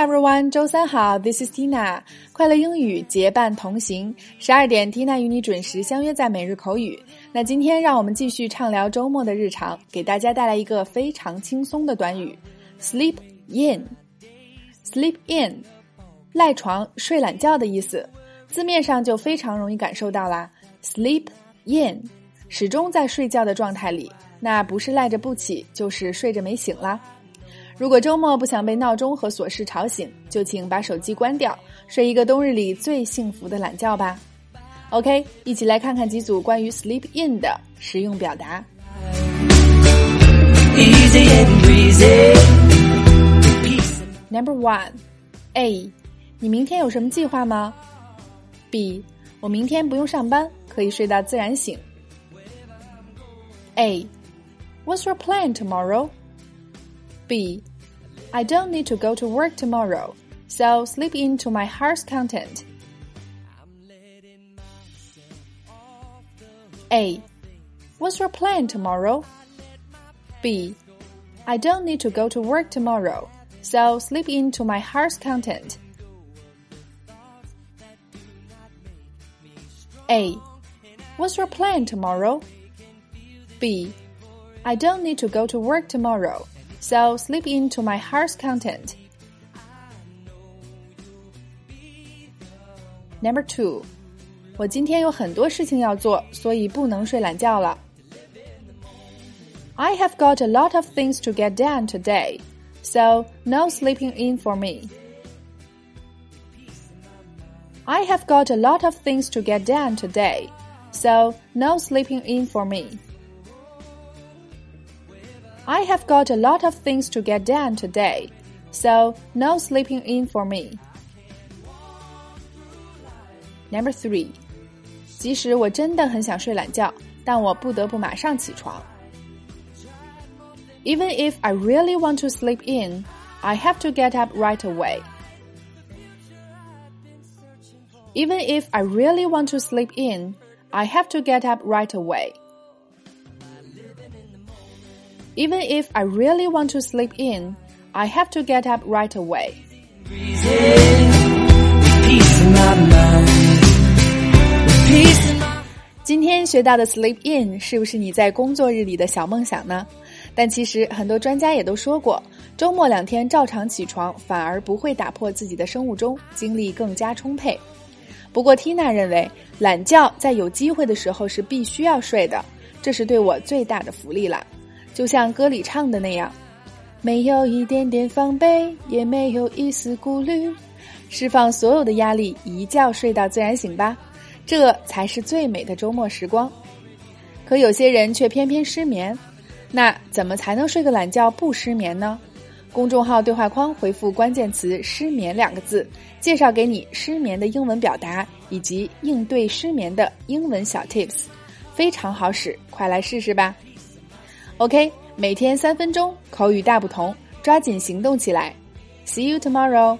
everyone，周三好，This is Tina，快乐英语结伴同行。十二点，Tina 与你准时相约在每日口语。那今天让我们继续畅聊周末的日常，给大家带来一个非常轻松的短语：sleep in。sleep in，赖床、睡懒觉的意思，字面上就非常容易感受到啦。sleep in，始终在睡觉的状态里，那不是赖着不起，就是睡着没醒啦。如果周末不想被闹钟和琐事吵醒，就请把手机关掉，睡一个冬日里最幸福的懒觉吧。OK，一起来看看几组关于 sleep in 的实用表达。Number one，A，你明天有什么计划吗？B，我明天不用上班，可以睡到自然醒。A，What's your plan tomorrow? I don't need to go to work tomorrow, so sleep into my heart's content. A. What's your plan tomorrow? B. I don't need to go to work tomorrow, so sleep into my heart's content. A. What's your plan tomorrow? B. I don't need to go to work tomorrow, so sleep into my heart's content. Number two，我今天有很多事情要做，所以不能睡懒觉了。I have got a lot of things to get done today, so no sleeping in for me. I have got a lot of things to get done today, so no sleeping in for me. I have got a lot of things to get done today, so no sleeping in for me. Number three，即使我真的很想睡懒觉，但我不得不马上起床。Even if I really want to sleep in, I have to get up right away. Even if I really want to sleep in, I have to get up right away. Even if I really want to sleep in, I have to get up right away. 今天学到的 sleep in 是不是你在工作日里的小梦想呢？但其实很多专家也都说过，周末两天照常起床反而不会打破自己的生物钟，精力更加充沛。不过 Tina 认为，懒觉在有机会的时候是必须要睡的，这是对我最大的福利了。就像歌里唱的那样，没有一点点防备，也没有一丝顾虑，释放所有的压力，一觉睡到自然醒吧，这才是最美的周末时光。可有些人却偏偏失眠，那怎么才能睡个懒觉不失眠呢？公众号对话框回复关键词“失眠”两个字，介绍给你失眠的英文表达以及应对失眠的英文小 tips，非常好使，快来试试吧。OK，每天三分钟，口语大不同，抓紧行动起来。See you tomorrow.